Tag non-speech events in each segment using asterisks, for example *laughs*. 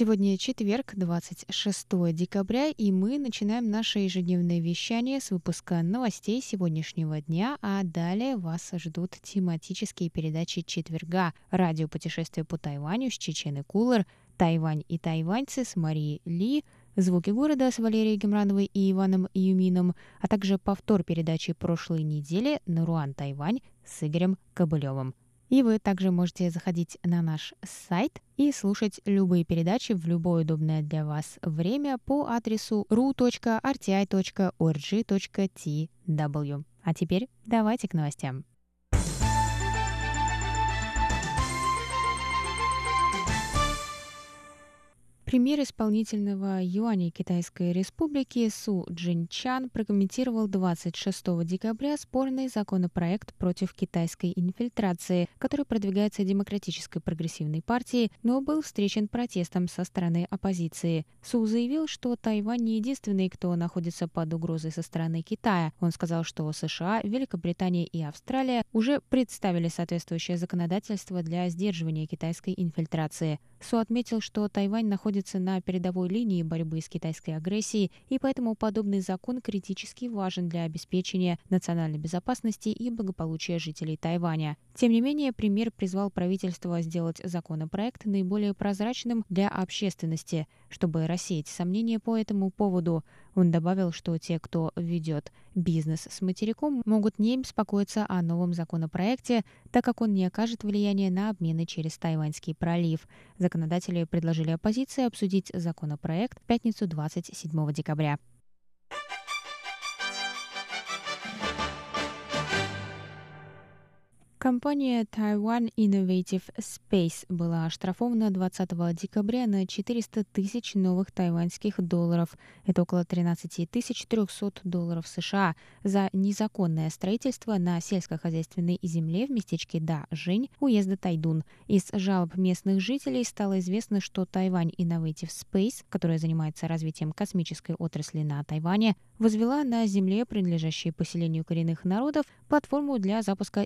Сегодня четверг, 26 декабря, и мы начинаем наше ежедневное вещание с выпуска новостей сегодняшнего дня, а далее вас ждут тематические передачи четверга, радиопутешествие по Тайваню с Чечены Кулер, Тайвань и тайваньцы с Марией Ли, Звуки города с Валерией Гемрановой и Иваном Юмином, а также повтор передачи прошлой недели «Наруан Тайвань» с Игорем Кобылевым. И вы также можете заходить на наш сайт и слушать любые передачи в любое удобное для вас время по адресу ru.rti.org.tw. А теперь давайте к новостям. Премьер исполнительного юаня Китайской Республики Су Джинчан прокомментировал 26 декабря спорный законопроект против китайской инфильтрации, который продвигается Демократической прогрессивной партией, но был встречен протестом со стороны оппозиции. Су заявил, что Тайвань не единственный, кто находится под угрозой со стороны Китая. Он сказал, что США, Великобритания и Австралия уже представили соответствующее законодательство для сдерживания китайской инфильтрации. Су отметил, что Тайвань находится на передовой линии борьбы с китайской агрессией, и поэтому подобный закон критически важен для обеспечения национальной безопасности и благополучия жителей Тайваня. Тем не менее, премьер призвал правительство сделать законопроект наиболее прозрачным для общественности, чтобы рассеять сомнения по этому поводу. Он добавил, что те, кто ведет бизнес с материком, могут не беспокоиться о новом законопроекте, так как он не окажет влияния на обмены через Тайваньский пролив. Законодатели предложили оппозиции обсудить законопроект в пятницу 27 декабря. Компания Taiwan Innovative Space была оштрафована 20 декабря на 400 тысяч новых тайваньских долларов, это около 13 300 долларов США, за незаконное строительство на сельскохозяйственной земле в местечке Да-Жень, уезда Тайдун. Из жалоб местных жителей стало известно, что Taiwan Innovative Space, которая занимается развитием космической отрасли на Тайване, возвела на земле, принадлежащей поселению коренных народов, платформу для запуска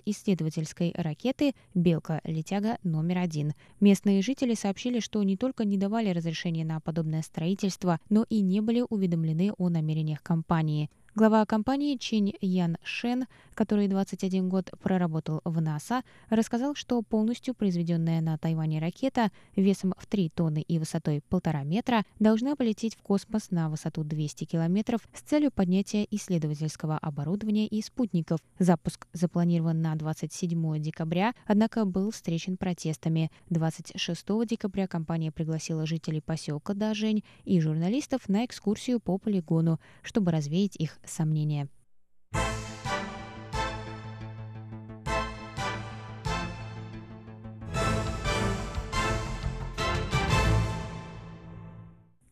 исследовательской ракеты «Белка-летяга номер один». Местные жители сообщили, что не только не давали разрешения на подобное строительство, но и не были уведомлены о намерениях компании. Глава компании Чинь Ян Шен, который 21 год проработал в НАСА, рассказал, что полностью произведенная на Тайване ракета весом в 3 тонны и высотой 1,5 метра должна полететь в космос на высоту 200 километров с целью поднятия исследовательского оборудования и спутников. Запуск запланирован на 27 декабря, однако был встречен протестами. 26 декабря компания пригласила жителей поселка Дажень и журналистов на экскурсию по полигону, чтобы развеять их сомнения.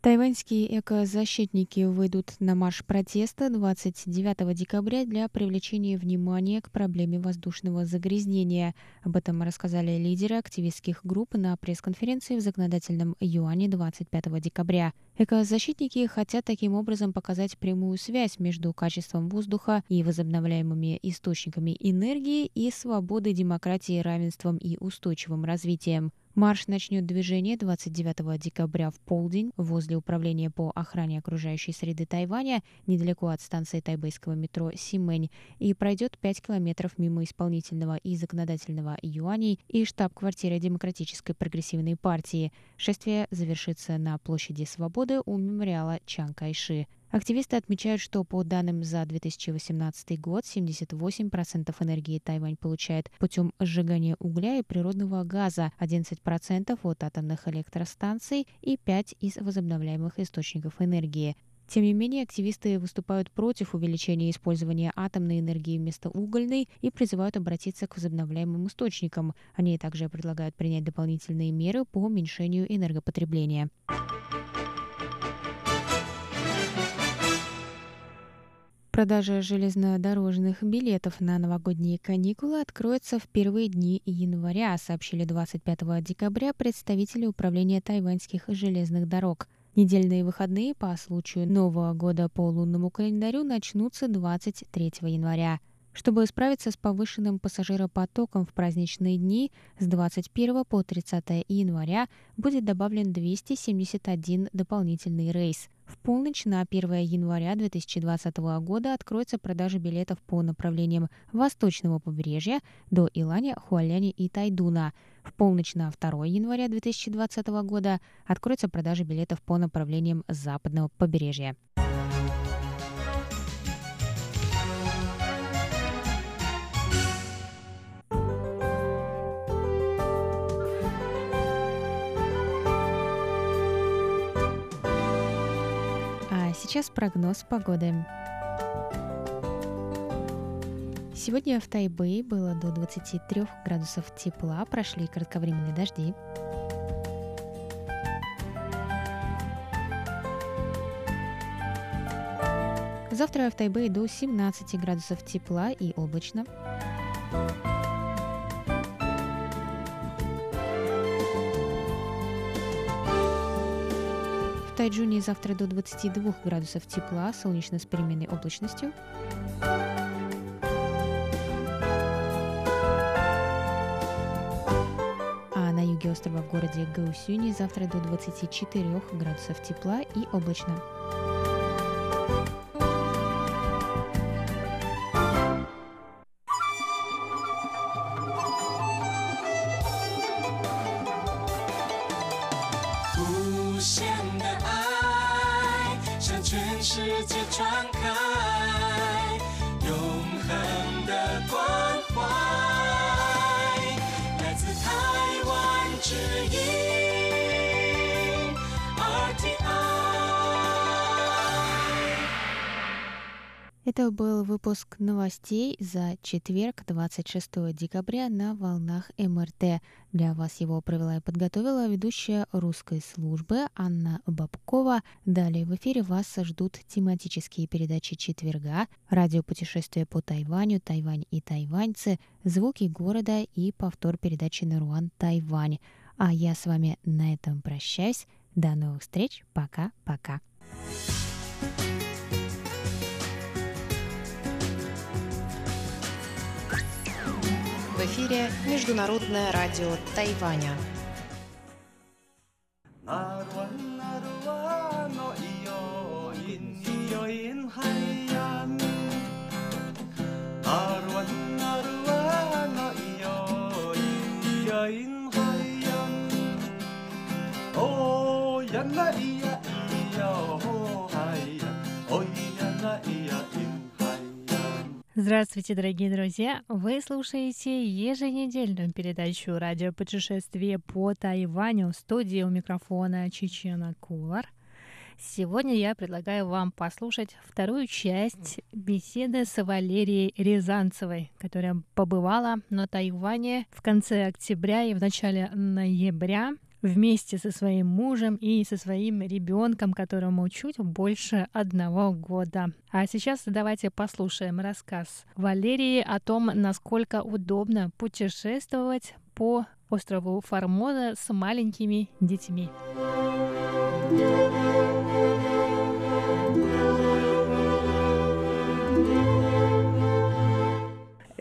Тайваньские экозащитники выйдут на марш протеста 29 декабря для привлечения внимания к проблеме воздушного загрязнения. Об этом рассказали лидеры активистских групп на пресс-конференции в законодательном юане 25 декабря. Экозащитники хотят таким образом показать прямую связь между качеством воздуха и возобновляемыми источниками энергии и свободой, демократией, равенством и устойчивым развитием. Марш начнет движение 29 декабря в полдень возле Управления по охране окружающей среды Тайваня, недалеко от станции тайбэйского метро Симэнь, и пройдет 5 километров мимо исполнительного и законодательного юаней и штаб-квартиры Демократической прогрессивной партии. Шествие завершится на площади Свободы у мемориала Чан Кайши. Активисты отмечают, что по данным за 2018 год 78% энергии Тайвань получает путем сжигания угля и природного газа, 11% от атомных электростанций и 5% из возобновляемых источников энергии. Тем не менее, активисты выступают против увеличения использования атомной энергии вместо угольной и призывают обратиться к возобновляемым источникам. Они также предлагают принять дополнительные меры по уменьшению энергопотребления. Продажа железнодорожных билетов на новогодние каникулы откроется в первые дни января, сообщили 25 декабря представители Управления тайваньских железных дорог. Недельные выходные по случаю Нового года по лунному календарю начнутся 23 января. Чтобы справиться с повышенным пассажиропотоком в праздничные дни, с 21 по 30 января будет добавлен 271 дополнительный рейс. В полночь на 1 января 2020 года откроется продажа билетов по направлениям восточного побережья до Иланя, Хуаляни и Тайдуна. В полночь на 2 января 2020 года откроется продажа билетов по направлениям западного побережья. Сейчас прогноз погоды. Сегодня в Тайбэе было до 23 градусов тепла, прошли кратковременные дожди. Завтра в Тайбэе до 17 градусов тепла и облачно. Тайджуне завтра до 22 градусов тепла, солнечно с переменной облачностью. А на юге острова в городе Гаусюни завтра до 24 градусов тепла и облачно. Выпуск новостей за четверг, 26 декабря на волнах МРТ. Для вас его провела и подготовила ведущая русской службы Анна Бабкова. Далее в эфире вас ждут тематические передачи четверга, радиопутешествие по Тайваню, Тайвань и тайваньцы, звуки города и повтор передачи Наруан Тайвань. А я с вами на этом прощаюсь. До новых встреч. Пока-пока. Эфире Международное радио Тайваня. Oh, yana Здравствуйте, дорогие друзья! Вы слушаете еженедельную передачу радиопутешествие по Тайваню в студии у микрофона Чечена Кулар. Сегодня я предлагаю вам послушать вторую часть беседы с Валерией Рязанцевой, которая побывала на Тайване в конце октября и в начале ноября вместе со своим мужем и со своим ребенком, которому чуть больше одного года. А сейчас давайте послушаем рассказ Валерии о том, насколько удобно путешествовать по острову Формоза с маленькими детьми.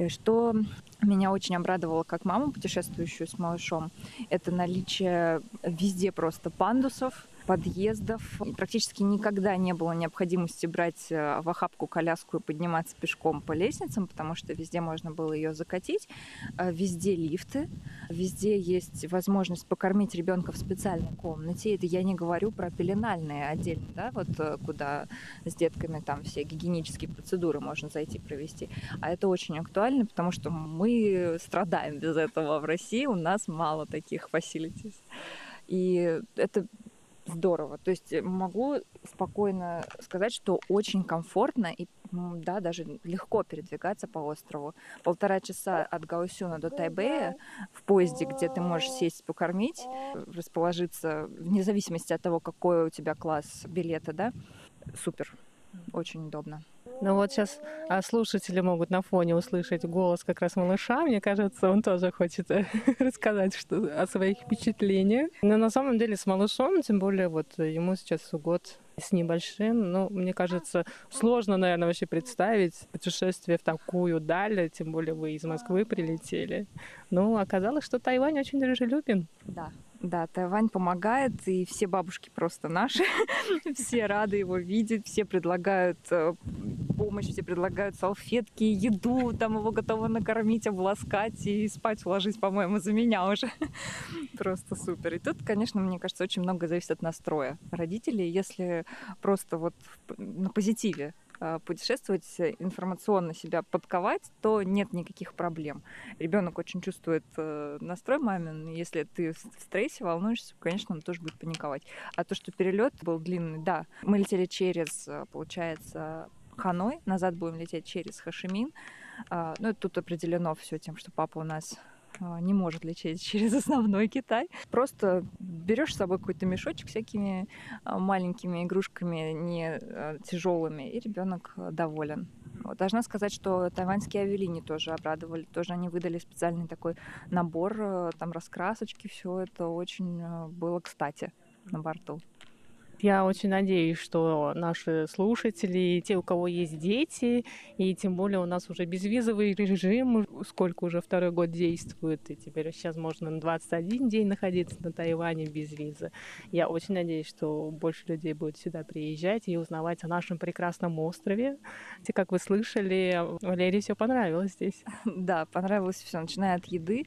Что меня очень обрадовало как маму, путешествующую с малышом, это наличие везде просто пандусов, подъездов. И практически никогда не было необходимости брать э, в охапку коляску и подниматься пешком по лестницам, потому что везде можно было ее закатить. Э, везде лифты, везде есть возможность покормить ребенка в специальной комнате. Это я не говорю про пеленальные отдельно, да, вот э, куда с детками там все гигиенические процедуры можно зайти провести. А это очень актуально, потому что мы страдаем без этого в России, у нас мало таких facilities. И это здорово. То есть могу спокойно сказать, что очень комфортно и да, даже легко передвигаться по острову. Полтора часа от Гаусюна до Тайбэя в поезде, где ты можешь сесть, покормить, расположиться, вне зависимости от того, какой у тебя класс билета, да, супер, очень удобно. Ну вот сейчас а, слушатели могут на фоне услышать голос как раз малыша. Мне кажется, он тоже хочет э, *laughs* рассказать что, о своих впечатлениях. Но на самом деле с малышом, тем более вот ему сейчас год с небольшим, ну, мне кажется, сложно, наверное, вообще представить путешествие в такую даль, тем более вы из Москвы прилетели. Но оказалось, что Тайвань очень дружелюбен. Да, да, Тайвань помогает, и все бабушки просто наши. *laughs* все рады его видеть, все предлагают э, помощь, все предлагают салфетки, еду, там его готовы накормить, обласкать и спать уложить, по-моему, за меня уже. *laughs* просто супер. И тут, конечно, мне кажется, очень много зависит от настроя родителей. Если просто вот на позитиве путешествовать, э, информационно себя подковать, то нет никаких проблем. Ребенок очень чувствует э, настрой мамин. Если ты в стрессе, волнуешься, конечно, он тоже будет паниковать. А то, что перелет был длинный, да, мы летели через, получается, Ханой, назад будем лететь через Хашимин. Ну, тут определено все тем, что папа у нас а, не может лететь *laughs* через основной Китай. Просто берешь с собой какой-то мешочек всякими а, маленькими игрушками, не а, тяжелыми, и ребенок доволен. Должна сказать, что тайваньские авиалинии тоже обрадовали. Тоже они выдали специальный такой набор, там раскрасочки, все это очень было кстати на борту. Я очень надеюсь, что наши слушатели, те, у кого есть дети, и тем более у нас уже безвизовый режим, сколько уже второй год действует, и теперь сейчас можно на 21 день находиться на Тайване без визы. Я очень надеюсь, что больше людей будет сюда приезжать и узнавать о нашем прекрасном острове. Те, как вы слышали, Валерии все понравилось здесь. *laughs* Да, понравилось все, начиная от еды,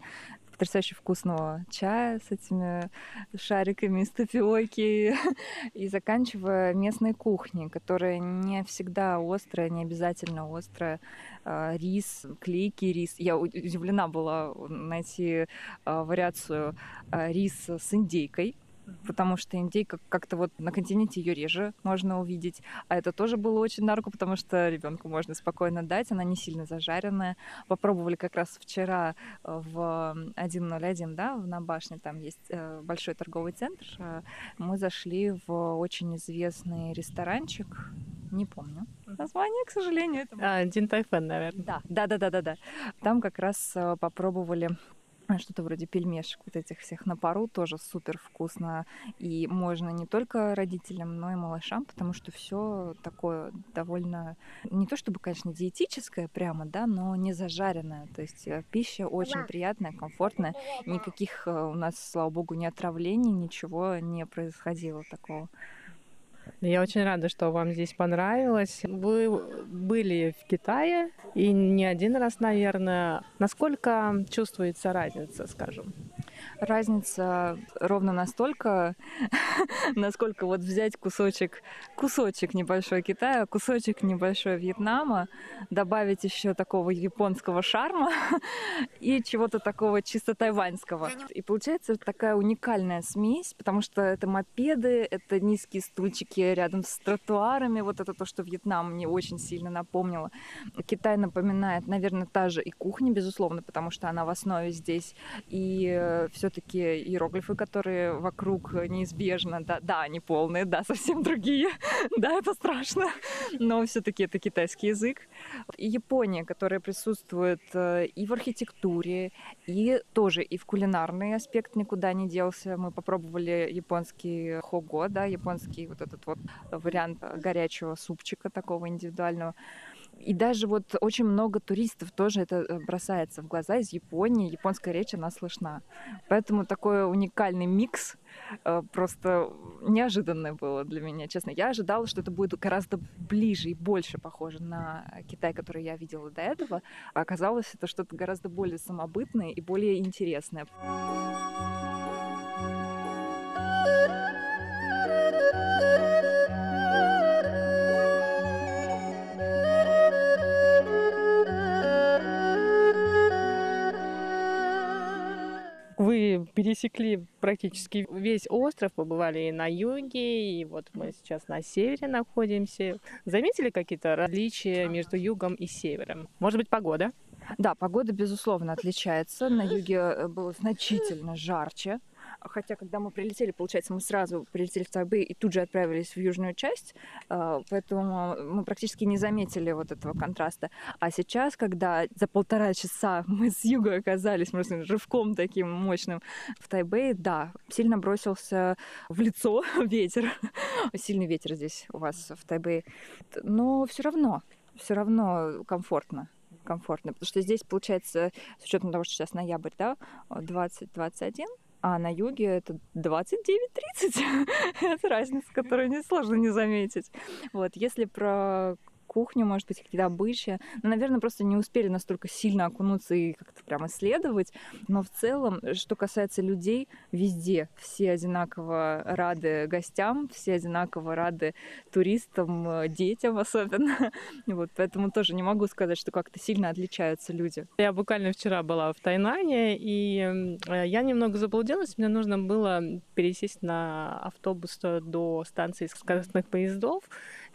потрясающе вкусного чая с этими шариками из тафиоки *laughs* и заканчивая местной кухней, которая не всегда острая, не обязательно острая. А, рис, клейкий рис. Я удивлена была найти а, вариацию а, рис с индейкой, потому что индейка как-то вот на континенте ее реже можно увидеть. А это тоже было очень на руку, потому что ребенку можно спокойно дать, она не сильно зажаренная. Попробовали как раз вчера э, в 101, да, на башне, там есть э, большой торговый центр. Э, мы зашли в очень известный ресторанчик, не помню название, к сожалению. Это... А, Дин Тайфен, наверное. Да, да, да, да, да, да. Там как раз попробовали что-то вроде пельмешек вот этих всех на пару тоже супер вкусно. И можно не только родителям, но и малышам, потому что все такое довольно не то чтобы, конечно, диетическое прямо, да, но не зажаренное, то есть э, пища очень приятная, комфортная, никаких э, у нас, слава богу, не отравлений, ничего не происходило такого. Я очень рада, что вам здесь понравилось. Вы были в Китае и не один раз, наверное. Насколько чувствуется разница, скажем? разница ровно настолько, *laughs* насколько вот взять кусочек, кусочек небольшой Китая, кусочек небольшой Вьетнама, добавить еще такого японского шарма *laughs* и чего-то такого чисто тайваньского. И получается такая уникальная смесь, потому что это мопеды, это низкие стульчики рядом с тротуарами, вот это то, что Вьетнам мне очень сильно напомнило. Китай напоминает, наверное, та же и кухня, безусловно, потому что она в основе здесь, и э, все-таки иероглифы, которые вокруг неизбежно, да, да, они полные, да, совсем другие, *laughs* да, это страшно, но все-таки это китайский язык. И Япония, которая присутствует э, и в архитектуре, и тоже и в кулинарный аспект никуда не делся. Мы попробовали японский хого, да, японский вот этот вот вариант горячего супчика такого индивидуального. И даже вот очень много туристов тоже это э, бросается в глаза из Японии. Японская речь, она слышна. Поэтому такой уникальный микс э, просто неожиданное было для меня, честно. Я ожидала, что это будет гораздо ближе и больше похоже на Китай, который я видела до этого. А оказалось, это что-то гораздо более самобытное и более интересное. Пересекли практически весь остров, побывали и на юге, и вот мы сейчас на севере находимся. Заметили какие-то различия между югом и севером? Может быть, погода? Да, погода, безусловно, отличается. На юге э, было значительно жарче. Хотя, когда мы прилетели, получается, мы сразу прилетели в Тайбэй и тут же отправились в южную часть, э, поэтому мы практически не заметили вот этого контраста. А сейчас, когда за полтора часа *laughs* мы с юга оказались, можно рывком таким мощным в Тайбэе, да, сильно бросился в лицо *laughs* ветер. Сильный ветер здесь у вас в Тайбэе. Но все равно, все равно комфортно комфортно, потому что здесь, получается, с учетом того, что сейчас ноябрь, да, 20-21, а на юге это 29-30. *laughs* это разница, которую несложно не заметить. Вот, если про кухню, может быть, какие-то обычаи. Но, наверное, просто не успели настолько сильно окунуться и как-то прям исследовать. Но в целом, что касается людей, везде все одинаково рады гостям, все одинаково рады туристам, э, детям особенно. *laughs* Вот, поэтому тоже не могу сказать, что как-то сильно отличаются люди. Я буквально вчера была в Тайнане, и э, я немного заблудилась. Мне нужно было пересесть на автобус до станции скоростных поездов.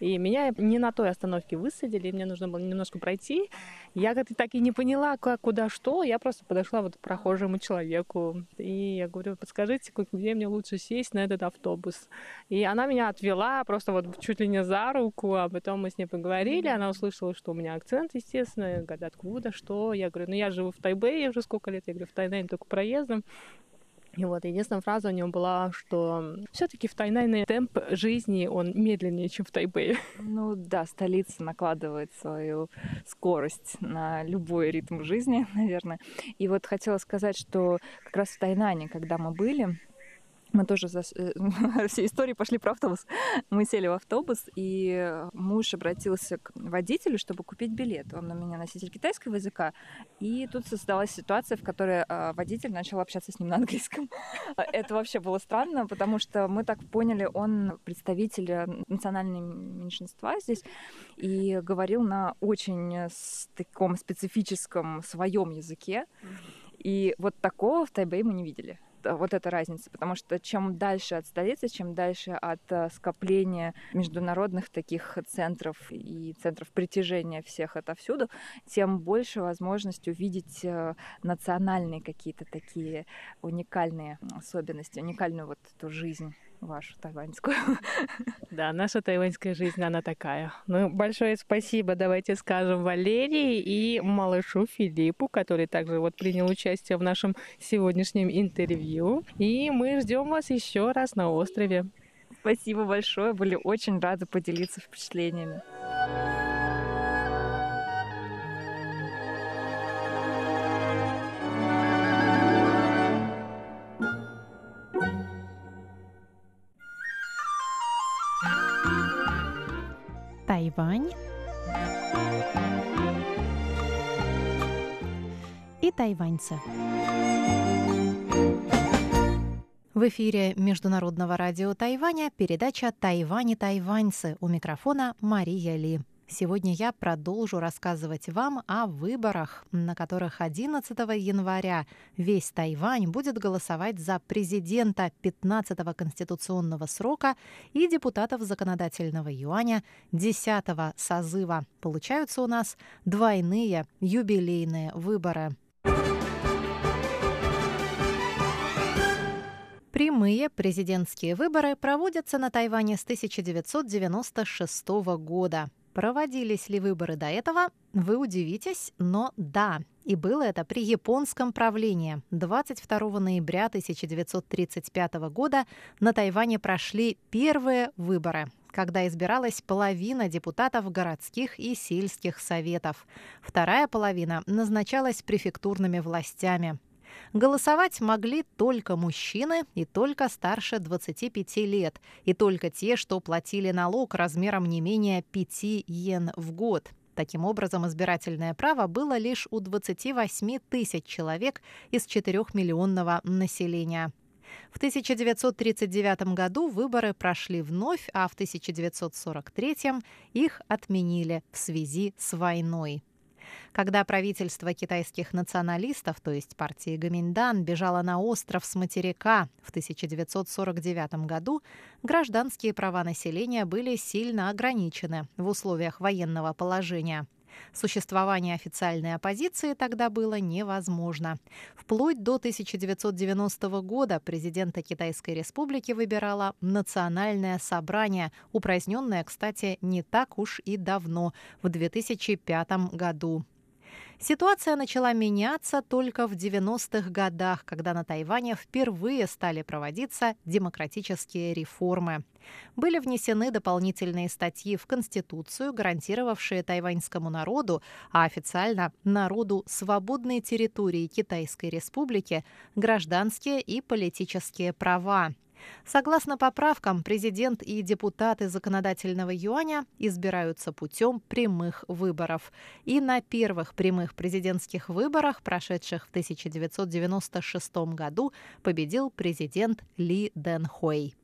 И меня не на той остановке высадили, мне нужно было немножко пройти. Я как-то так и не поняла, как, куда, что. Я просто подошла вот к прохожему человеку. И я говорю, подскажите, где мне лучше сесть на этот автобус. И она меня отвела просто вот чуть ли не за руку, а потом мы с ней поговорили. Она услышала, что у меня акцент, естественно. Говорит, откуда, что? Я говорю, ну я живу в Тайбэе уже сколько лет. Я говорю, в Тайнане только проездом. И вот единственная фраза у него была, что все-таки в Тайнане темп жизни он медленнее, чем в Тайбэе. Ну да, столица накладывает свою скорость на любой ритм жизни, *laughs* наверное. И вот хотела сказать, что как раз в Тайнане, когда мы были, мы тоже за... Э, *laughs* все истории пошли про автобус. Мы сели в автобус, и муж обратился к водителю, чтобы купить билет. Он у меня носитель китайского языка. И тут создалась ситуация, в которой а, водитель начал общаться с ним на английском. *laughs* Это вообще было странно, потому что мы так поняли, он представитель национального меньшинства здесь и говорил на очень таком специфическом своем языке. И вот такого в Тайбэе мы не видели вот эта разница, потому что чем дальше от столицы, чем дальше от э, скопления международных таких центров и центров притяжения всех отовсюду, тем больше возможность увидеть э, национальные какие-то такие уникальные особенности, уникальную вот эту жизнь вашу тайваньскую. *laughs* Да, наша тайваньская жизнь, она такая. Ну, большое спасибо, давайте скажем, Валерии и малышу Филиппу, который также вот принял участие в нашем сегодняшнем интервью. И мы ждем вас еще раз на острове. Спасибо большое, были очень рады поделиться впечатлениями. Тайвань и тайваньцы. В эфире Международного радио Тайваня передача «Тайвань и тайваньцы». У микрофона Мария Ли. Сегодня я продолжу рассказывать вам о выборах, на которых 11 января весь Тайвань будет голосовать за президента 15-го конституционного срока и депутатов законодательного юаня 10-го созыва. Получаются у нас двойные юбилейные выборы. Прямые президентские выборы проводятся на Тайване с 1996 года. Проводились ли выборы до этого? Вы удивитесь, но да. И было это при японском правлении. 22 ноября 1935 года на Тайване прошли первые выборы когда избиралась половина депутатов городских и сельских советов. Вторая половина назначалась префектурными властями. Голосовать могли только мужчины и только старше 25 лет, и только те, что платили налог размером не менее 5 йен в год. Таким образом, избирательное право было лишь у 28 тысяч человек из 4-миллионного населения. В 1939 году выборы прошли вновь, а в 1943 их отменили в связи с войной. Когда правительство китайских националистов, то есть партии Гаминдан, бежало на остров с материка в 1949 году, гражданские права населения были сильно ограничены в условиях военного положения. Существование официальной оппозиции тогда было невозможно. Вплоть до 1990 года президента Китайской Республики выбирало Национальное собрание, упраздненное, кстати, не так уж и давно, в 2005 году. Ситуация начала меняться только в 90-х годах, когда на Тайване впервые стали проводиться демократические реформы. Были внесены дополнительные статьи в Конституцию, гарантировавшие тайваньскому народу, а официально народу свободной территории Китайской Республики, гражданские и политические права. Согласно поправкам, президент и депутаты законодательного юаня избираются путем прямых выборов. И на первых прямых президентских выборах, прошедших в 1996 году, победил президент Ли Дэн Хуэй.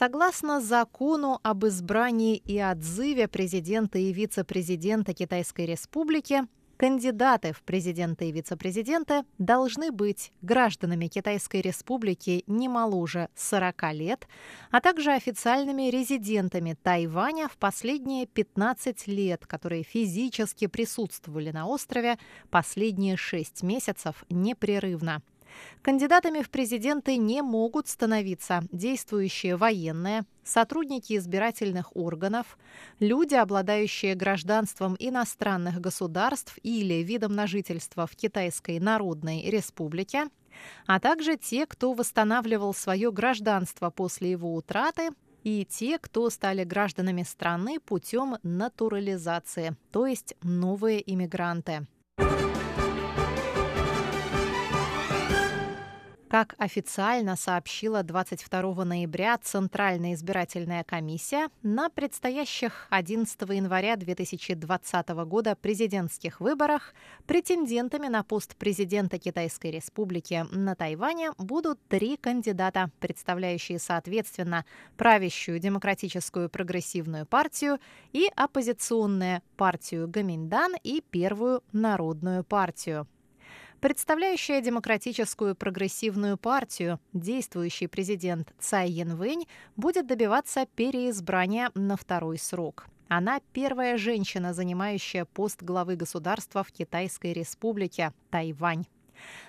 Согласно закону об избрании и отзыве президента и вице-президента Китайской Республики, Кандидаты в президенты и вице-президенты должны быть гражданами Китайской Республики не моложе 40 лет, а также официальными резидентами Тайваня в последние 15 лет, которые физически присутствовали на острове последние 6 месяцев непрерывно. Кандидатами в президенты не могут становиться действующие военные, сотрудники избирательных органов, люди, обладающие гражданством иностранных государств или видом на жительство в Китайской Народной Республике, а также те, кто восстанавливал свое гражданство после его утраты, и те, кто стали гражданами страны путем натурализации, то есть новые иммигранты. Как официально сообщила 22 ноября Центральная избирательная комиссия, на предстоящих 11 января 2020 года президентских выборах претендентами на пост президента Китайской Республики на Тайване будут три кандидата, представляющие соответственно правящую демократическую прогрессивную партию и оппозиционную партию Гаминдан и первую народную партию представляющая демократическую прогрессивную партию, действующий президент Цай Янвэнь будет добиваться переизбрания на второй срок. Она первая женщина, занимающая пост главы государства в Китайской республике Тайвань.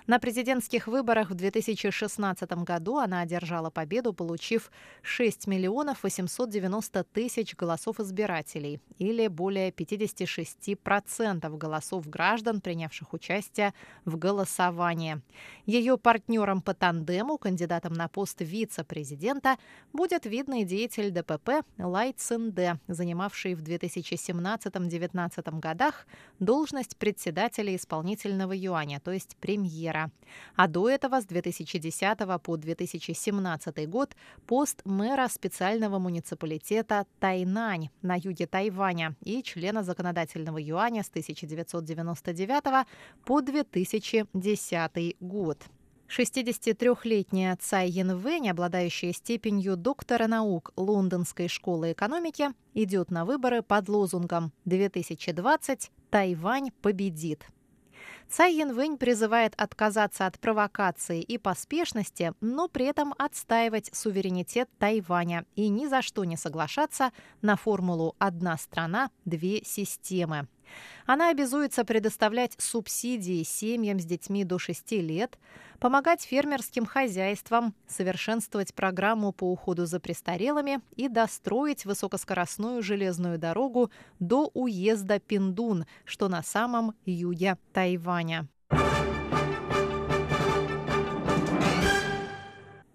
На президентских выборах в 2016 году она одержала победу, получив 6 миллионов 890 тысяч голосов избирателей, или более 56% голосов граждан, принявших участие в голосовании. Ее партнером по тандему, кандидатом на пост вице-президента, будет видный деятель ДПП Лай Цинде, занимавший в 2017-2019 годах должность председателя исполнительного юаня, то есть премьера. А до этого с 2010 по 2017 год пост мэра специального муниципалитета Тайнань на юге Тайваня и члена законодательного юаня с 1999 по 2010 год. 63-летняя Цай Янвэнь, обладающая степенью доктора наук Лондонской школы экономики, идет на выборы под лозунгом «2020 Тайвань победит». Цай Янвэнь призывает отказаться от провокации и поспешности, но при этом отстаивать суверенитет Тайваня и ни за что не соглашаться на формулу «одна страна, две системы». Она обязуется предоставлять субсидии семьям с детьми до 6 лет, помогать фермерским хозяйствам, совершенствовать программу по уходу за престарелыми и достроить высокоскоростную железную дорогу до уезда Пиндун, что на самом юге Тайваня.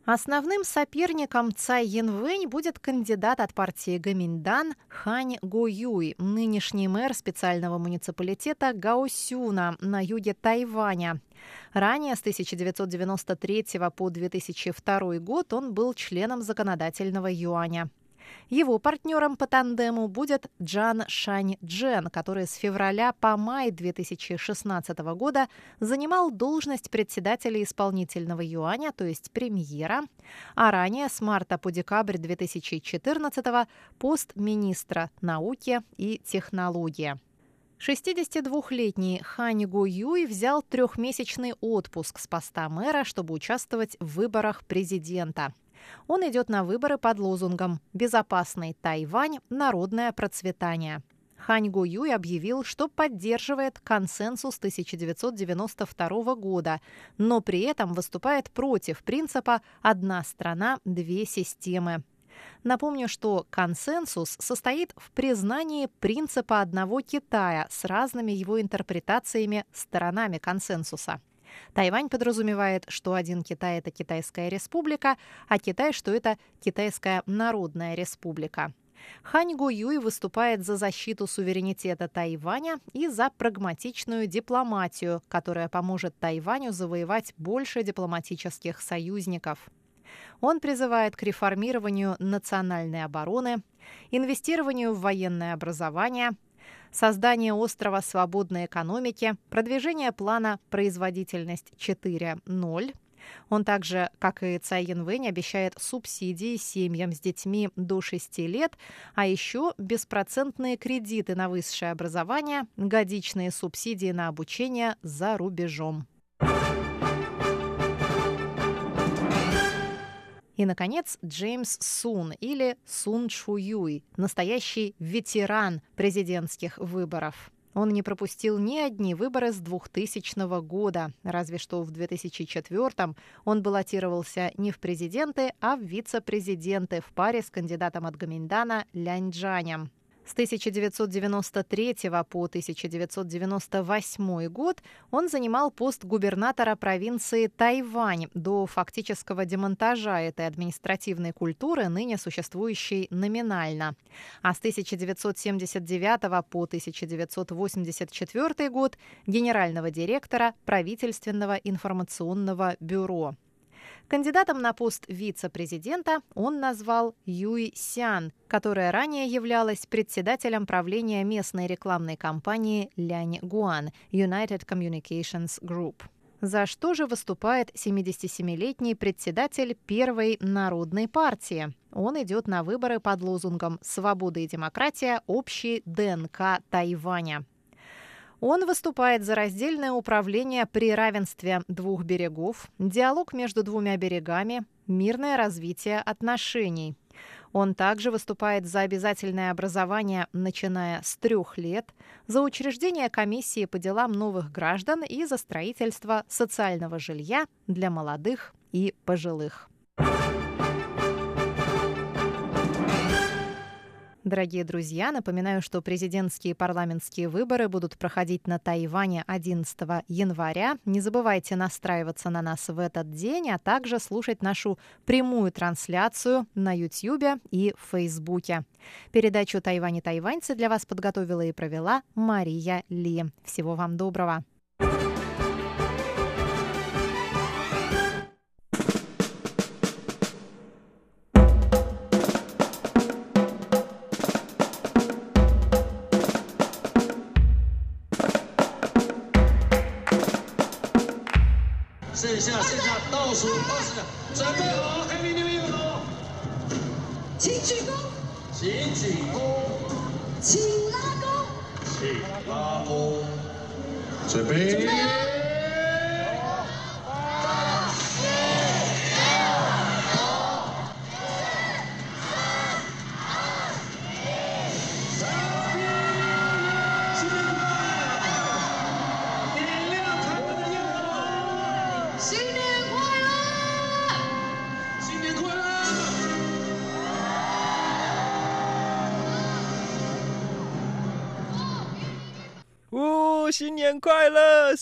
Основным соперником Цай Янвэнь будет кандидат от партии Гаминдан Хань Го Юй, нынешний мэр специального муниципалитета Гаосюна на юге Тайваня. Ранее, с 1993 по 2002 год, он был членом законодательного юаня. Его партнером по тандему будет Джан Шань Джен, который с февраля по май 2016 года занимал должность председателя исполнительного юаня, то есть премьера, а ранее с марта по декабрь 2014 пост министра науки и технологии. 62-летний Хань Гу Юй взял трехмесячный отпуск с поста мэра, чтобы участвовать в выборах президента. Он идет на выборы под лозунгом «Безопасный Тайвань. Народное процветание». Хань Гу Юй объявил, что поддерживает консенсус 1992 года, но при этом выступает против принципа «одна страна, две системы». Напомню, что консенсус состоит в признании принципа одного Китая с разными его интерпретациями сторонами консенсуса. Тайвань подразумевает, что один Китай – это Китайская республика, а Китай, что это Китайская народная республика. Хань Го Юй выступает за защиту суверенитета Тайваня и за прагматичную дипломатию, которая поможет Тайваню завоевать больше дипломатических союзников. Он призывает к реформированию национальной обороны, инвестированию в военное образование, создание острова свободной экономики, продвижение плана «Производительность 4.0», он также, как и Цай Янвэнь, обещает субсидии семьям с детьми до 6 лет, а еще беспроцентные кредиты на высшее образование, годичные субсидии на обучение за рубежом. И, наконец, Джеймс Сун или Сун Чуюй, настоящий ветеран президентских выборов. Он не пропустил ни одни выборы с 2000 года, разве что в 2004 он баллотировался не в президенты, а в вице-президенты в паре с кандидатом от Гаминьдана Лянь Джанем. С 1993 по 1998 год он занимал пост губернатора провинции Тайвань до фактического демонтажа этой административной культуры, ныне существующей номинально. А с 1979 по 1984 год генерального директора правительственного информационного бюро. Кандидатом на пост вице-президента он назвал Юй Сян, которая ранее являлась председателем правления местной рекламной компании Лянь Гуан United Communications Group. За что же выступает 77-летний председатель первой народной партии? Он идет на выборы под лозунгом «Свобода и демократия. Общий ДНК Тайваня». Он выступает за раздельное управление при равенстве двух берегов, диалог между двумя берегами, мирное развитие отношений. Он также выступает за обязательное образование, начиная с трех лет, за учреждение комиссии по делам новых граждан и за строительство социального жилья для молодых и пожилых. Дорогие друзья, напоминаю, что президентские и парламентские выборы будут проходить на Тайване 11 января. Не забывайте настраиваться на нас в этот день, а также слушать нашу прямую трансляцию на YouTube и Фейсбуке. Передачу «Тайвань и тайваньцы» для вас подготовила и провела Мария Ли. Всего вам доброго! 下剩下倒数二十秒，准备好，Happy New Year 喽！请举弓，请举弓，请拉弓，请拉弓，准备。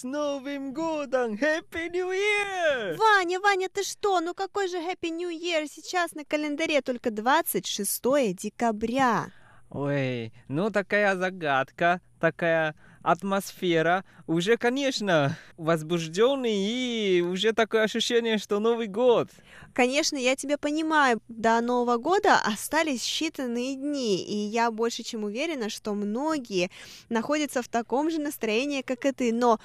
Новым годом! Happy New Year! Ваня, Ваня, ты что? Ну какой же Happy New Year? Сейчас на календаре только 26 декабря. Ой, ну такая загадка, такая атмосфера уже, конечно, возбужденный и уже такое ощущение, что Новый год. Конечно, я тебя понимаю, до Нового года остались считанные дни, и я больше чем уверена, что многие находятся в таком же настроении, как и ты, но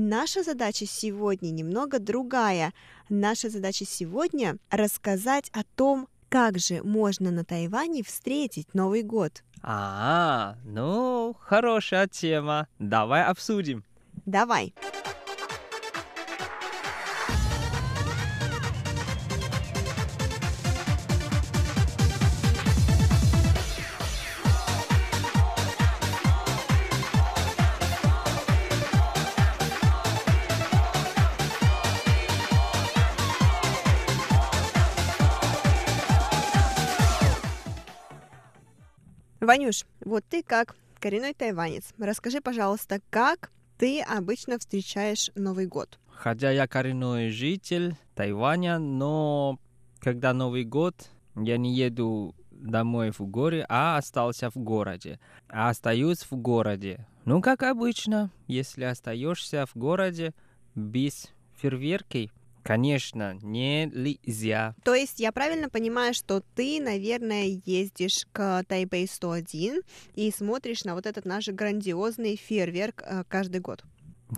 Наша задача сегодня немного другая. Наша задача сегодня рассказать о том, как же можно на Тайване встретить Новый год. А, ну, хорошая тема. Давай обсудим. Давай. Ванюш, вот ты как коренной тайванец, расскажи, пожалуйста, как ты обычно встречаешь Новый год? Хотя я коренной житель Тайваня, но когда Новый год, я не еду домой в горе, а остался в городе. А остаюсь в городе. Ну, как обычно, если остаешься в городе без фейерверки, Конечно, нельзя. То есть я правильно понимаю, что ты, наверное, ездишь к Тайбэй 101 и смотришь на вот этот наш грандиозный фейерверк э, каждый год?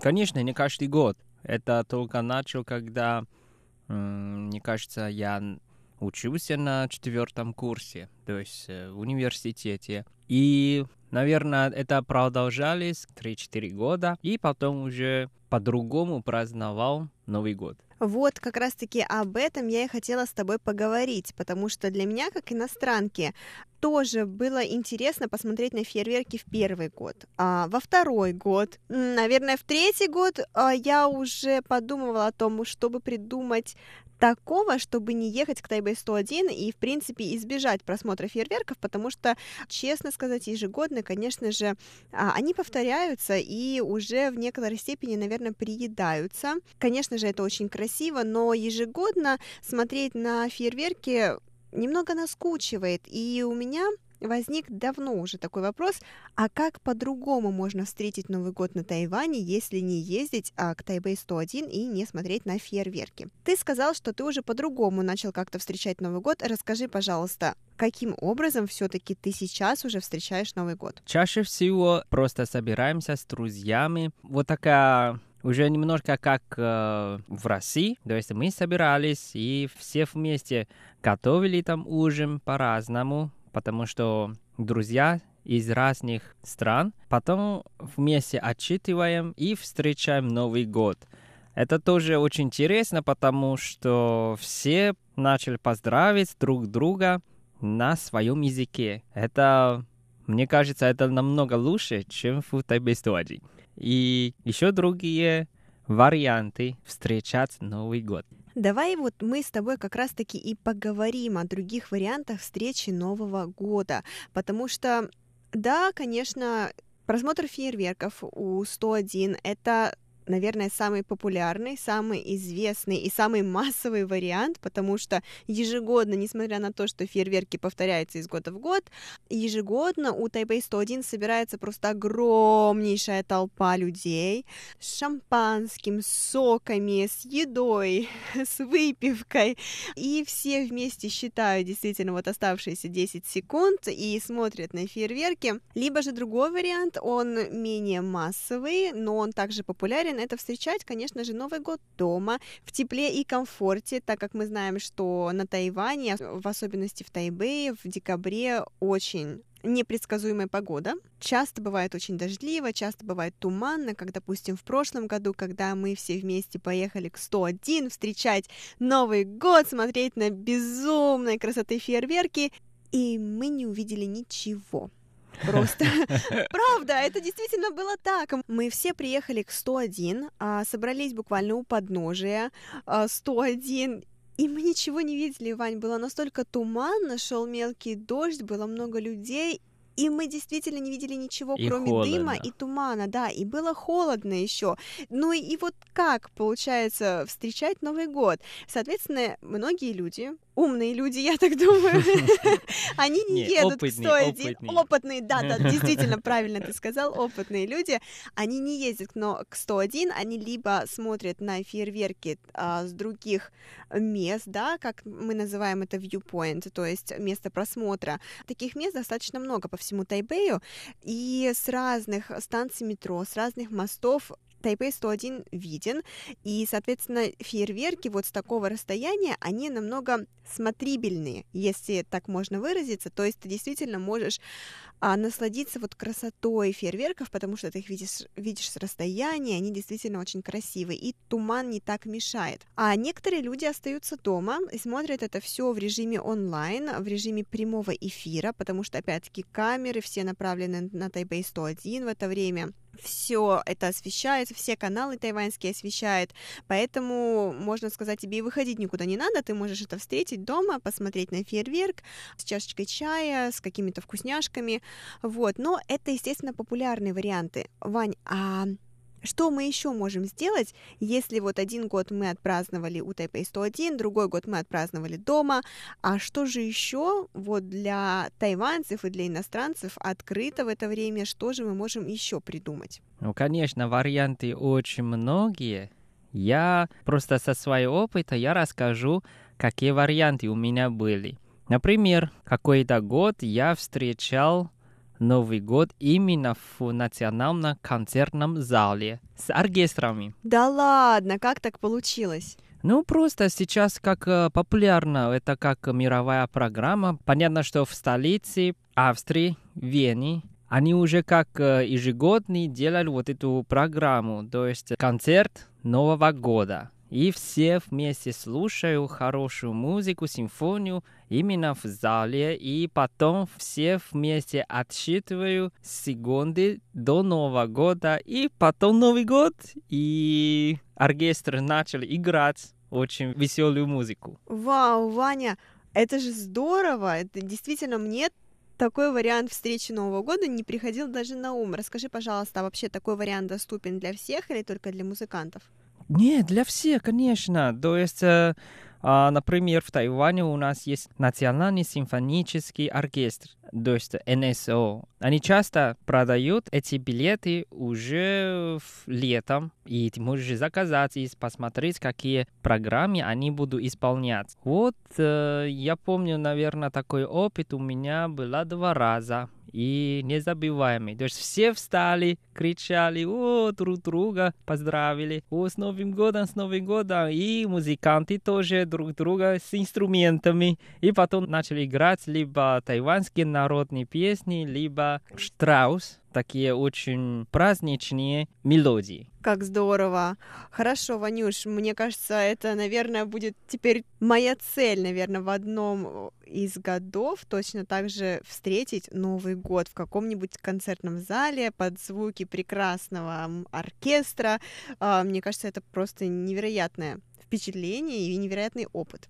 Конечно, не каждый год. Это только начал, когда, мне кажется, я учился на четвертом курсе, то есть э, в университете. И, наверное, это продолжались 3-4 года, и потом уже по-другому праздновал Новый год. Вот как раз-таки об этом я и хотела с тобой поговорить, потому что для меня, как иностранки, тоже было интересно посмотреть на фейерверки в первый год. А во второй год, наверное, в третий год а, я уже подумывала о том, чтобы придумать такого, чтобы не ехать к Тайбэй 101 и, в принципе, избежать просмотра фейерверков, потому что, честно сказать, ежегодно, конечно же, а, они повторяются и уже в некоторой степени, наверное, приедаются. Конечно же, это очень красиво, но ежегодно смотреть на фейерверки немного наскучивает, и у меня возник давно уже такой вопрос, а как по-другому можно встретить Новый год на Тайване, если не ездить а, к Тайбэй 101 и не смотреть на фейерверки? Ты сказал, что ты уже по-другому начал как-то встречать Новый год. Расскажи, пожалуйста, каким образом все-таки ты сейчас уже встречаешь Новый год? Чаще всего просто собираемся с друзьями. Вот такая уже немножко как э, в России. То есть мы собирались и все вместе готовили там ужин по-разному потому что друзья из разных стран. Потом вместе отчитываем и встречаем Новый год. Это тоже очень интересно, потому что все начали поздравить друг друга на своем языке. Это, мне кажется, это намного лучше, чем в 101. И еще другие варианты встречать Новый год. Давай вот мы с тобой как раз-таки и поговорим о других вариантах встречи Нового года, потому что, да, конечно, просмотр фейерверков у 101 — это наверное, самый популярный, самый известный и самый массовый вариант, потому что ежегодно, несмотря на то, что фейерверки повторяются из года в год, ежегодно у Тайбэй 101 собирается просто огромнейшая толпа людей с шампанским, с соками, с едой, *laughs* с выпивкой, и все вместе считают действительно вот оставшиеся 10 секунд и смотрят на фейерверки. Либо же другой вариант, он менее массовый, но он также популярен, это встречать, конечно же, Новый год дома, в тепле и комфорте, так как мы знаем, что на Тайване, в особенности в Тайбэе, в декабре очень непредсказуемая погода. Часто бывает очень дождливо, часто бывает туманно, как, допустим, в прошлом году, когда мы все вместе поехали к 101 встречать Новый год, смотреть на безумной красоты фейерверки, и мы не увидели ничего. Просто. *laughs* Правда, это действительно было так. Мы все приехали к 101, а, собрались буквально у подножия 101, а, и мы ничего не видели, Вань. Было настолько туманно, шел мелкий дождь, было много людей, и мы действительно не видели ничего, И кроме холодно. дыма и тумана, да, и было холодно еще. Ну и вот как получается встречать Новый год? Соответственно, многие люди, умные люди, я так думаю, *laughs* они не едут к опытные, 101. опытные. Да, да, действительно *laughs* правильно ты сказал, опытные люди, они не ездят к 101, они либо смотрят на фейерверки а, с других мест, да, как мы называем это viewpoint, то есть место просмотра. Таких мест достаточно много по всему Тайбэю, и с разных станций метро, с разных мостов Тайбэй 101 виден, и, соответственно, фейерверки вот с такого расстояния, они намного смотрибельные, если так можно выразиться, то есть ты действительно можешь а, насладиться вот красотой фейерверков, потому что ты их видишь, видишь с расстояния, они действительно очень красивые, и туман не так мешает. А некоторые люди остаются дома и смотрят это все в режиме онлайн, в режиме прямого эфира, потому что, опять-таки, камеры все направлены на Тайбэй 101 в это время, все это освещается, все каналы тайваньские освещает, поэтому, можно сказать, тебе и выходить никуда не надо, ты можешь это встретить дома, посмотреть на фейерверк с чашечкой чая, с какими-то вкусняшками, вот, но это, естественно, популярные варианты. Вань, а что мы еще можем сделать, если вот один год мы отпраздновали у Тайпэй 101, другой год мы отпраздновали дома, а что же еще вот для тайванцев и для иностранцев открыто в это время, что же мы можем еще придумать? Ну, конечно, варианты очень многие. Я просто со своего опыта я расскажу, какие варианты у меня были. Например, какой-то год я встречал Новый год именно в национальном концертном зале с оркестрами. Да ладно, как так получилось? Ну, просто сейчас как э, популярно, это как мировая программа. Понятно, что в столице Австрии, Вене, они уже как э, ежегодно делали вот эту программу, то есть концерт Нового года. И все вместе слушают хорошую музыку, симфонию именно в зале, и потом все вместе отсчитывают секунды до Нового года, и потом Новый год, и оркестр начал играть очень веселую музыку. Вау, Ваня, это же здорово! Это действительно мне такой вариант встречи Нового года не приходил даже на ум. Расскажи, пожалуйста, а вообще такой вариант доступен для всех или только для музыкантов? Нет, для всех, конечно. То есть, э, а, например, в Тайване у нас есть Национальный симфонический оркестр, то есть НСО. Они часто продают эти билеты уже летом, и ты можешь заказать и посмотреть, какие программы они будут исполнять. Вот э, я помню, наверное, такой опыт у меня было два раза и незабываемый. То есть все встали, кричали, о, друг друга поздравили, о, с Новым годом, с Новым годом, и музыканты тоже друг друга с инструментами, и потом начали играть либо тайванские народные песни, либо штраус, такие очень праздничные мелодии. Как здорово. Хорошо, Ванюш, мне кажется, это, наверное, будет теперь моя цель, наверное, в одном из годов точно так же встретить Новый год в каком-нибудь концертном зале под звуки прекрасного оркестра. А, Мне кажется, это просто невероятное впечатление и невероятный опыт.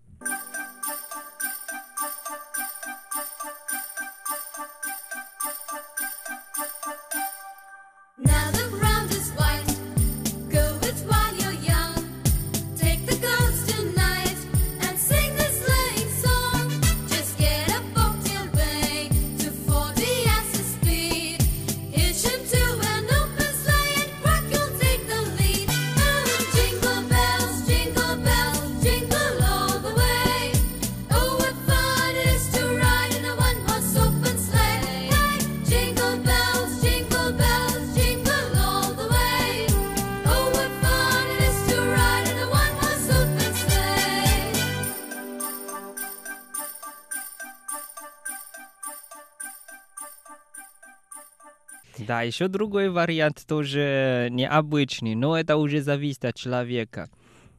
Да, еще другой вариант тоже необычный, но это уже зависит от человека.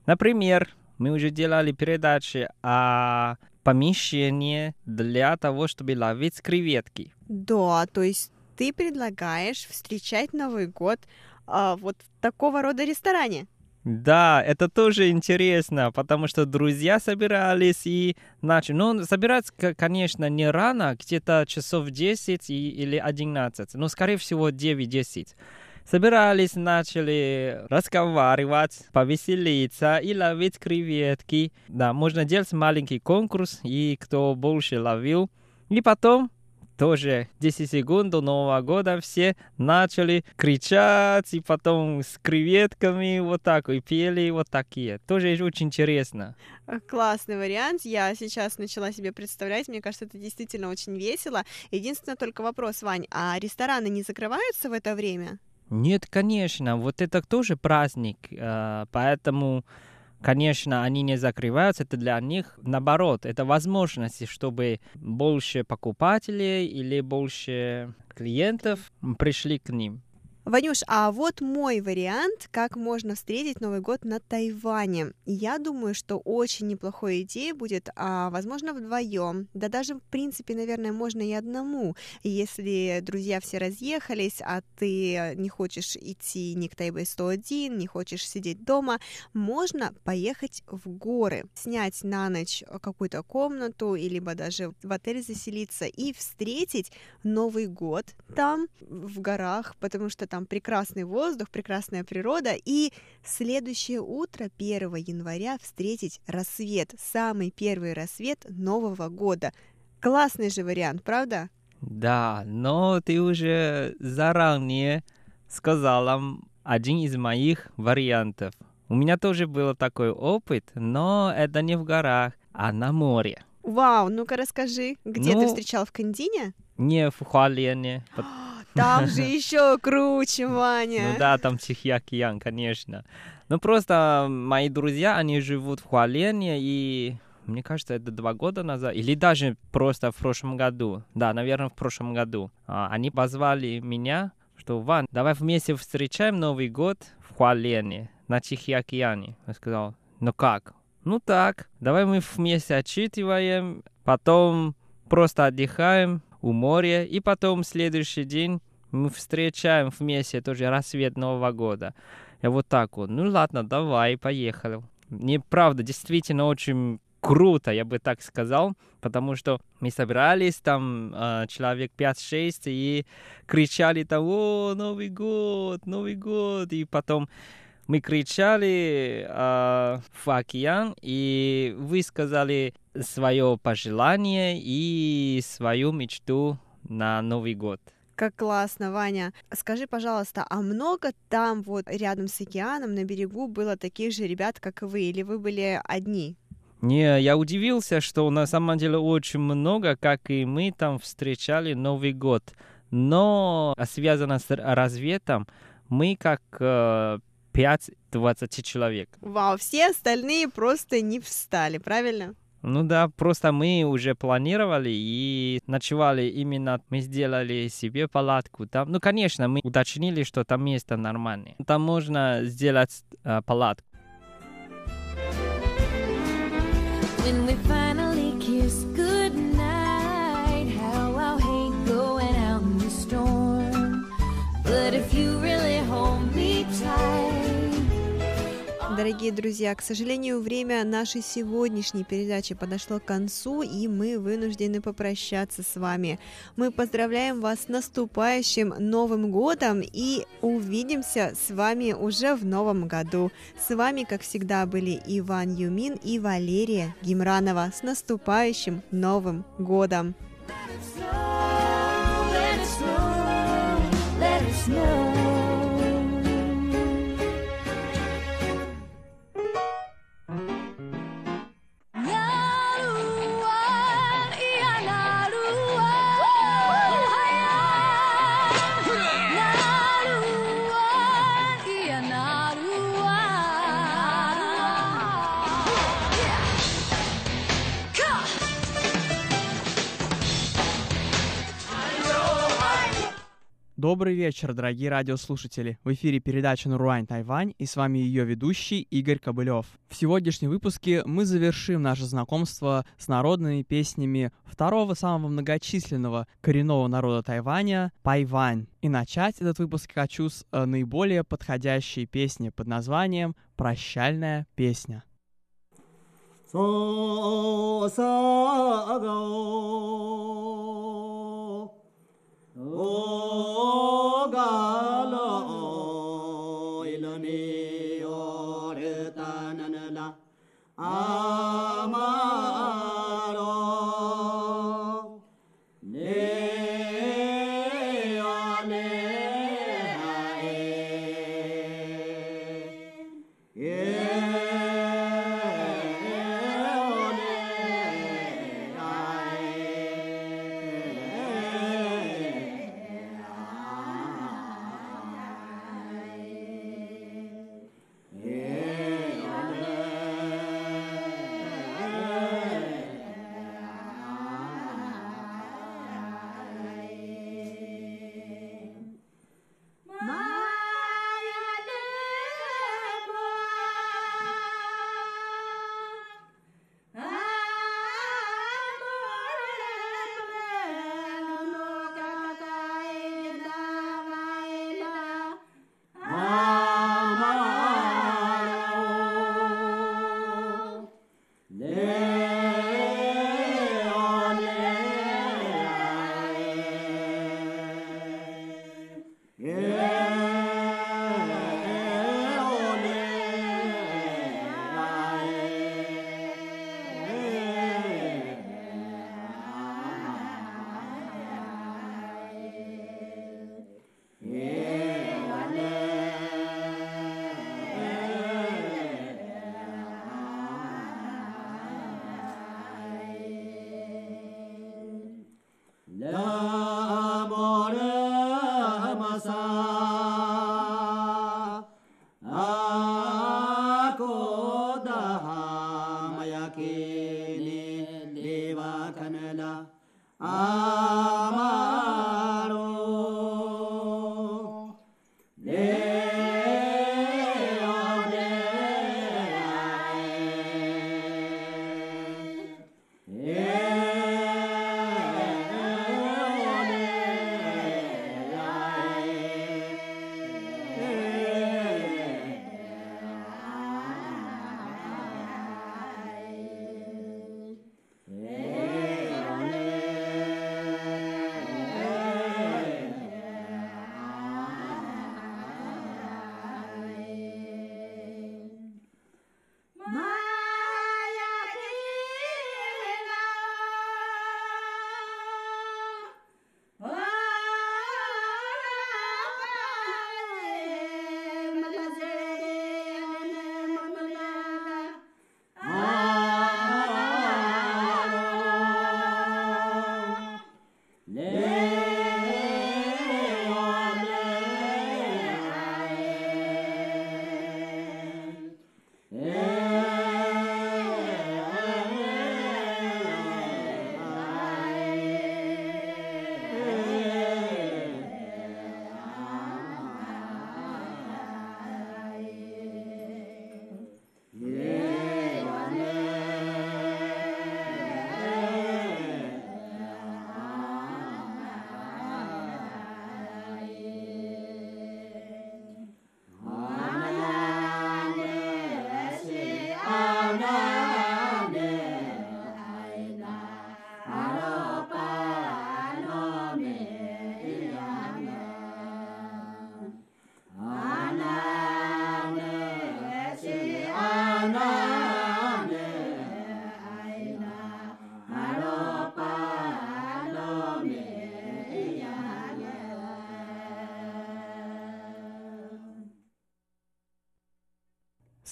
Например, мы уже делали передачи о помещении для того, чтобы ловить креветки. Да, то есть ты предлагаешь встречать Новый год а, вот в такого рода ресторане. Да, это тоже интересно, потому что друзья собирались и начали. Ну, собираться, конечно, не рано, где-то часов 10 и, или 11, но, скорее всего, 9-10. Собирались, начали разговаривать, повеселиться и ловить креветки. Да, можно делать маленький конкурс, и кто больше ловил. И потом тоже 10 секунд до Нового года все начали кричать, и потом с креветками вот так, и пели вот такие. Тоже очень интересно. Э, классный вариант. Я сейчас начала себе представлять. Мне кажется, это действительно очень весело. Единственное только вопрос, Вань, а рестораны не закрываются в это время? Нет, конечно. Вот это тоже праздник, э, поэтому Конечно, они не закрываются, это для них наоборот, это возможность, чтобы больше покупателей или больше клиентов пришли к ним. Ванюш, а вот мой вариант, как можно встретить Новый год на Тайване. Я думаю, что очень неплохой идеей будет, а, возможно, вдвоем. Да даже, в принципе, наверное, можно и одному. Если друзья все разъехались, а ты не хочешь идти ни к Тайбэй 101, не хочешь сидеть дома, можно поехать в горы, снять на ночь какую-то комнату, либо даже в отель заселиться и встретить Новый год там, в горах, потому что там прекрасный воздух, прекрасная природа, и следующее утро, 1 января, встретить рассвет, самый первый рассвет Нового года. Классный же вариант, правда? Да, но ты уже заранее сказала один из моих вариантов. У меня тоже был такой опыт, но это не в горах, а на море. Вау, ну-ка расскажи, где ну, ты встречал в Кандине? Не в Хуалене. *gasps* Там *laughs* же еще круче, Ваня. Ну да, там Тихий океан, конечно. Ну просто мои друзья, они живут в Хуалене, и мне кажется, это два года назад, или даже просто в прошлом году. Да, наверное, в прошлом году. А, они позвали меня, что, Ван, давай вместе встречаем Новый год в Хуалене, на Тихий океане. Я сказал, ну как? Ну так, давай мы вместе отчитываем, потом просто отдыхаем, у моря, и потом следующий день мы встречаем вместе тоже рассвет Нового года. Я вот так вот, ну ладно, давай, поехали. Мне правда действительно очень круто, я бы так сказал, потому что мы собирались там э, человек 5-6 и кричали там, о, Новый год, Новый год, и потом мы кричали э, в океан и высказали свое пожелание и свою мечту на Новый год. Как классно, Ваня. Скажи, пожалуйста, а много там вот рядом с океаном на берегу было таких же ребят, как и вы, или вы были одни? Не, я удивился, что на самом деле очень много, как и мы там встречали Новый год. Но связано с разведом, мы как э, 5-20 человек. Вау, все остальные просто не встали, правильно? Ну да, просто мы уже планировали и ночевали именно, мы сделали себе палатку там. Ну, конечно, мы уточнили, что там место нормальное. Там можно сделать э, палатку. When we finally kiss goodnight, how I'll hate going out in the storm. But if you really Дорогие друзья, к сожалению, время нашей сегодняшней передачи подошло к концу, и мы вынуждены попрощаться с вами. Мы поздравляем вас с наступающим Новым годом и увидимся с вами уже в новом году. С вами, как всегда, были Иван Юмин и Валерия Гимранова. С наступающим Новым годом! Let it snow, let it snow. Добрый вечер, дорогие радиослушатели. В эфире передача «Наруань Тайвань» и с вами ее ведущий Игорь Кобылев. В сегодняшнем выпуске мы завершим наше знакомство с народными песнями второго самого многочисленного коренного народа Тайваня – Пайвань. И начать этот выпуск хочу с э, наиболее подходящей песни под названием «Прощальная песня». 说啥个？ Oh.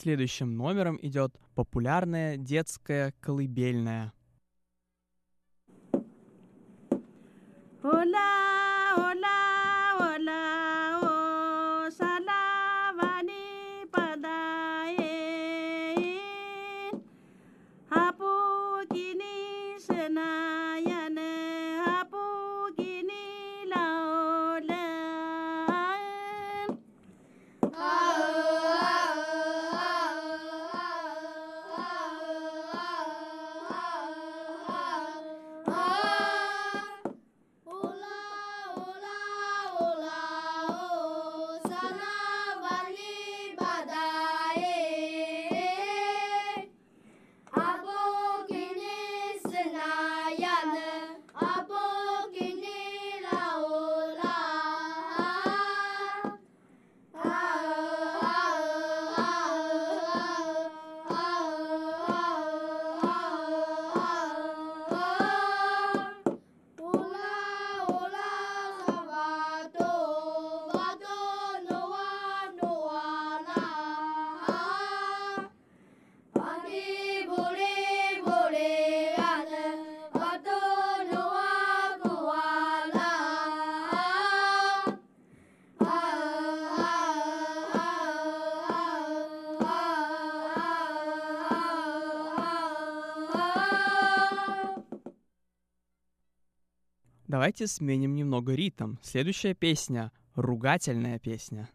Следующим номером идет популярная детская колыбельная. Давайте сменим немного ритм. Следующая песня — ругательная песня.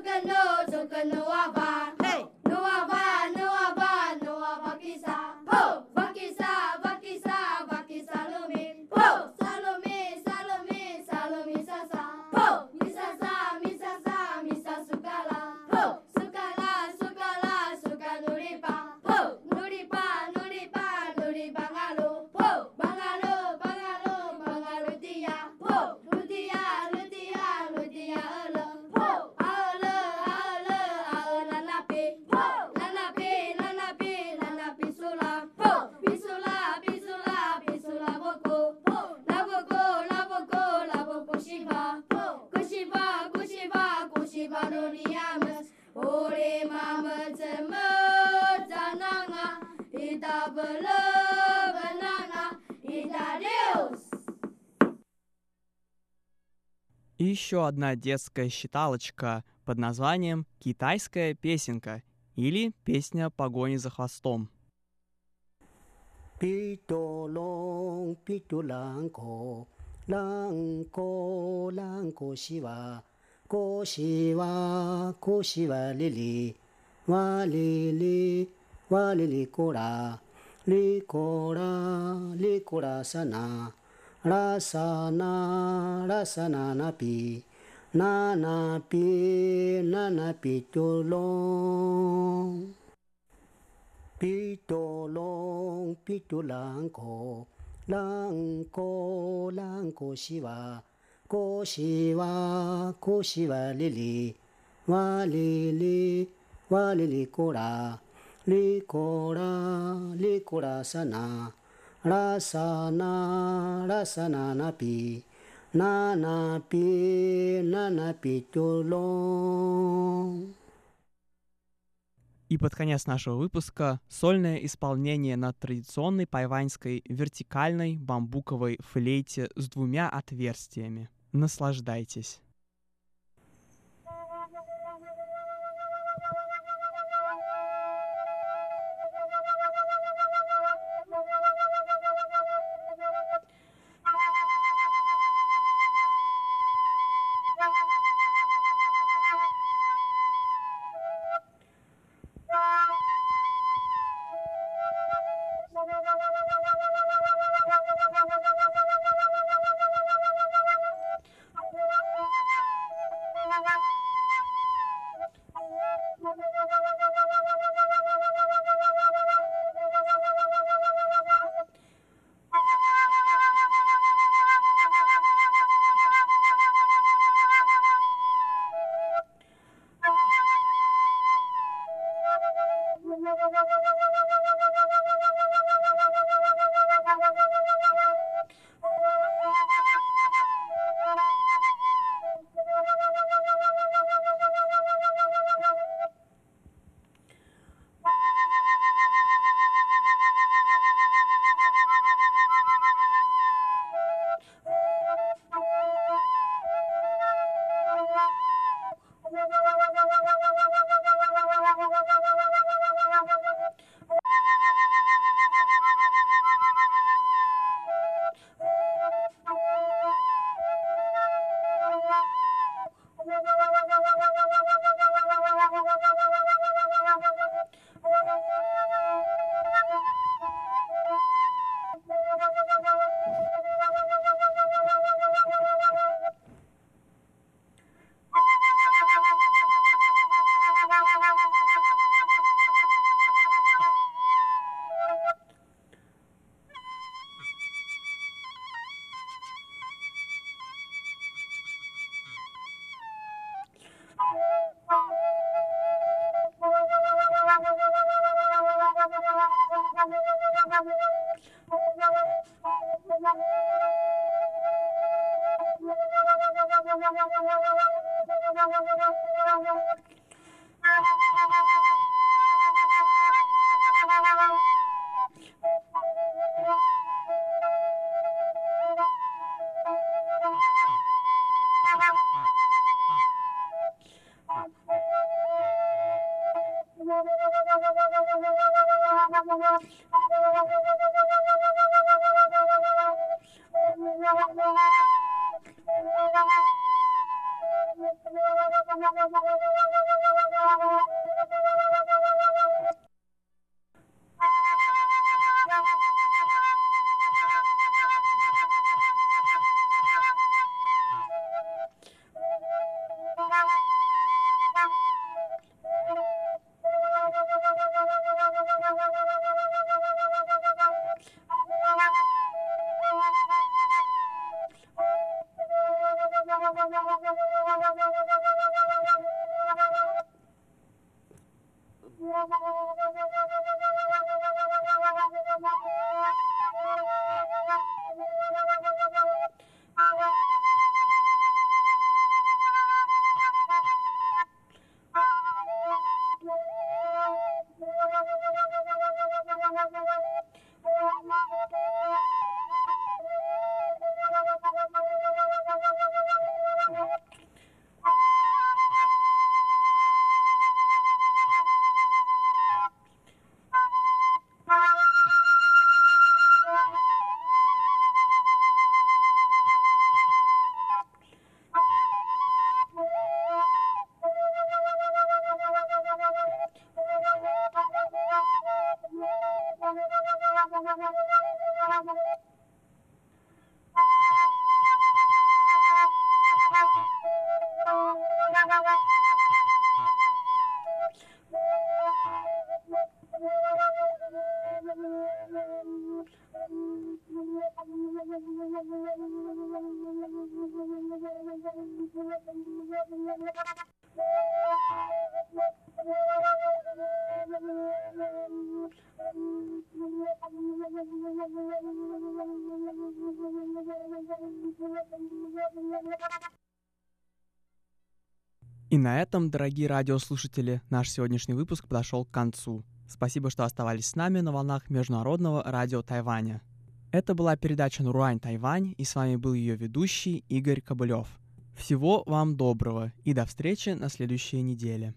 zogano, zogano, aba. Hey. еще одна детская считалочка под названием «Китайская песенка» или «Песня погони за хвостом». Валили, валили кора, ликора, ликора сана. ラサナラサナナピナナピナナピトロンピトロンピトランコランコランコシワコシワコシワリリワリリワリリコラリコラリコラサナ Расана, расана напи, на напи, на напи тюлон. И под конец нашего выпуска сольное исполнение на традиционной пайваньской вертикальной бамбуковой флейте с двумя отверстиями. Наслаждайтесь! На этом, дорогие радиослушатели, наш сегодняшний выпуск подошел к концу. Спасибо, что оставались с нами на волнах Международного радио Тайваня. Это была передача «Нуруань Тайвань», и с вами был ее ведущий Игорь Кобылев. Всего вам доброго и до встречи на следующей неделе.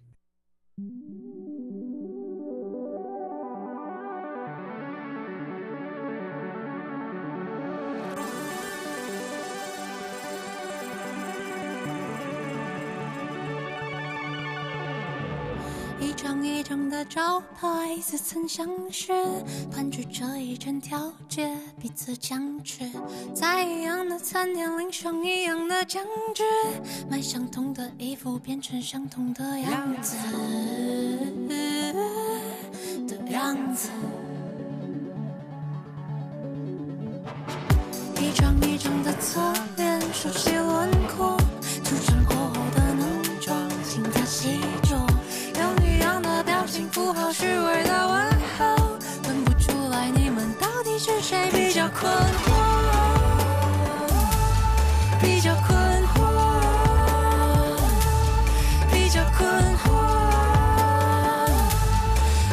一张一张的招牌，似曾相识，盘踞着一整条街，彼此僵持，在一样的餐厅领上一样的酱汁，买相同的衣服，变成相同的样子的样子。一张一张的侧脸，熟悉困惑，比较困惑，比较困惑，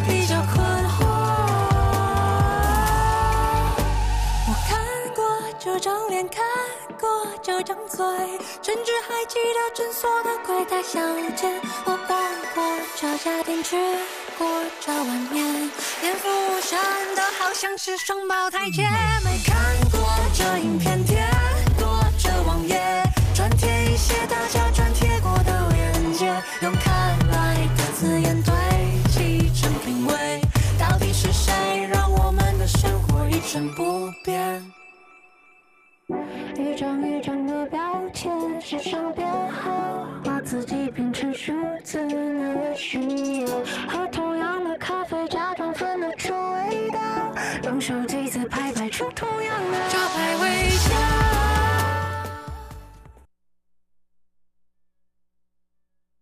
比较困惑。我看过这张脸，看过这张嘴，甚至还记得诊所的柜台小姐。我逛过这家店去。过这碗面，连服务生都好像是双胞胎姐妹。看过这影片，张一张的标签，写上编号，把自己变成数字，那也需要喝同样的咖啡，假装分得出味道，用手机自拍，拍出同样的招牌微笑。